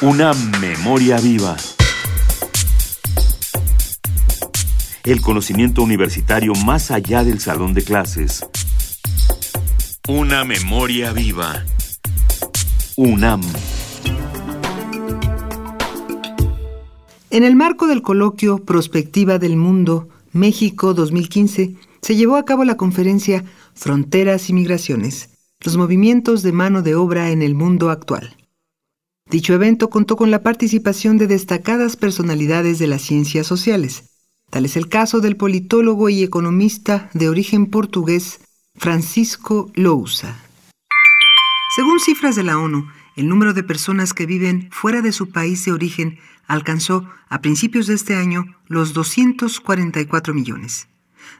Una memoria viva. El conocimiento universitario más allá del salón de clases. Una memoria viva. UNAM. En el marco del coloquio Prospectiva del Mundo, México 2015, se llevó a cabo la conferencia Fronteras y Migraciones, los movimientos de mano de obra en el mundo actual. Dicho evento contó con la participación de destacadas personalidades de las ciencias sociales. Tal es el caso del politólogo y economista de origen portugués Francisco Lousa. Según cifras de la ONU, el número de personas que viven fuera de su país de origen alcanzó a principios de este año los 244 millones.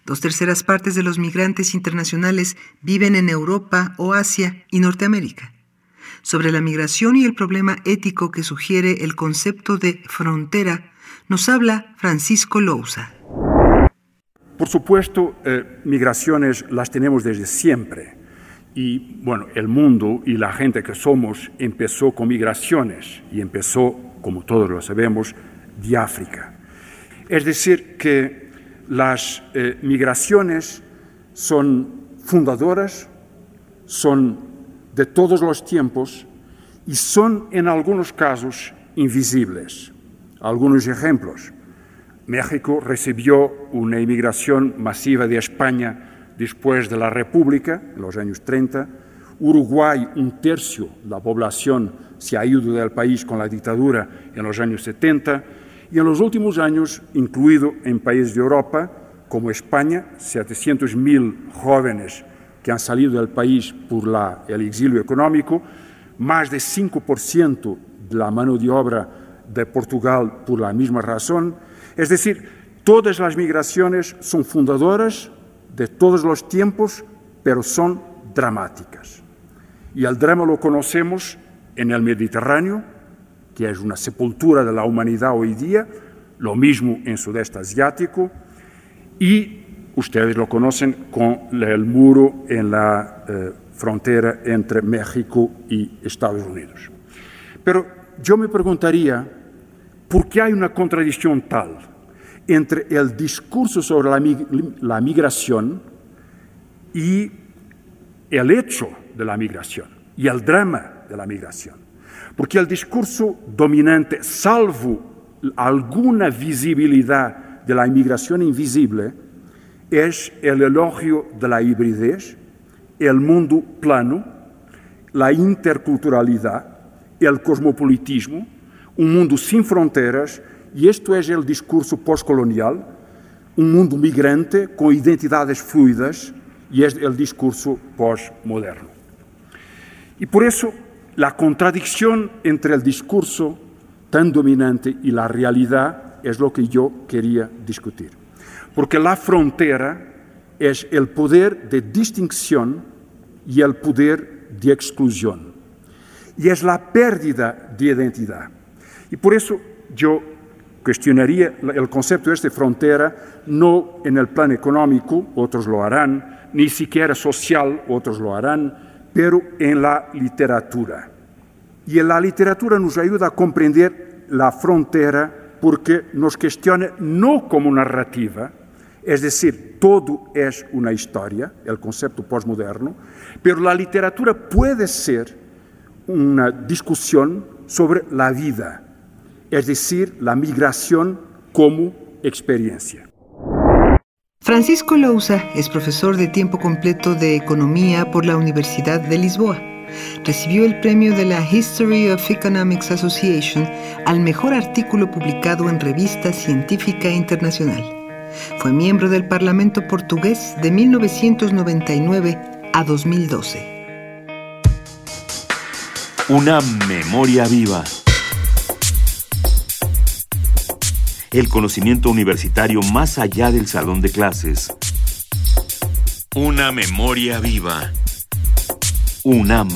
Dos terceras partes de los migrantes internacionales viven en Europa o Asia y Norteamérica. Sobre la migración y el problema ético que sugiere el concepto de frontera, nos habla Francisco Lousa. Por supuesto, eh, migraciones las tenemos desde siempre. Y bueno, el mundo y la gente que somos empezó con migraciones y empezó, como todos lo sabemos, de África. Es decir, que las eh, migraciones son fundadoras, son de todos los tiempos y son en algunos casos invisibles. Algunos ejemplos. México recibió una inmigración masiva de España después de la República, en los años 30. Uruguay, un tercio de la población se ha ido del país con la dictadura en los años 70 y en los últimos años, incluido en países de Europa como España, 700.000 jóvenes que han salido del país por la, el exilio económico, más de 5% de la mano de obra de Portugal por la misma razón. Es decir, todas las migraciones son fundadoras de todos los tiempos, pero son dramáticas. Y el drama lo conocemos en el Mediterráneo, que es una sepultura de la humanidad hoy día, lo mismo en Sudeste Asiático, y ustedes lo conocen con el muro en la eh, frontera entre México y Estados Unidos. Pero yo me preguntaría, ¿por qué hay una contradicción tal entre el discurso sobre la, la migración y el hecho de la migración y el drama de la migración? Porque el discurso dominante, salvo alguna visibilidad de la inmigración invisible, es el elogio de la hibridez, el mundo plano, la interculturalidad, el cosmopolitismo, un mundo sin fronteras, y esto es el discurso postcolonial, un mundo migrante con identidades fluidas, y es el discurso postmoderno. Y por eso la contradicción entre el discurso tan dominante y la realidad es lo que yo quería discutir. Porque la frontera es el poder de distinción y el poder de exclusión. Y es la pérdida de identidad. Y por eso yo cuestionaría el concepto este de frontera no en el plan económico, otros lo harán, ni siquiera social, otros lo harán, pero en la literatura. Y en la literatura nos ayuda a comprender la frontera porque nos cuestiona no como narrativa, es decir, todo es una historia, el concepto postmoderno, pero la literatura puede ser una discusión sobre la vida, es decir, la migración como experiencia. Francisco Lousa es profesor de tiempo completo de Economía por la Universidad de Lisboa. Recibió el premio de la History of Economics Association al mejor artículo publicado en revista científica internacional. Fue miembro del Parlamento portugués de 1999 a 2012. Una memoria viva. el conocimiento universitario más allá del salón de clases. Una memoria viva. UNAM.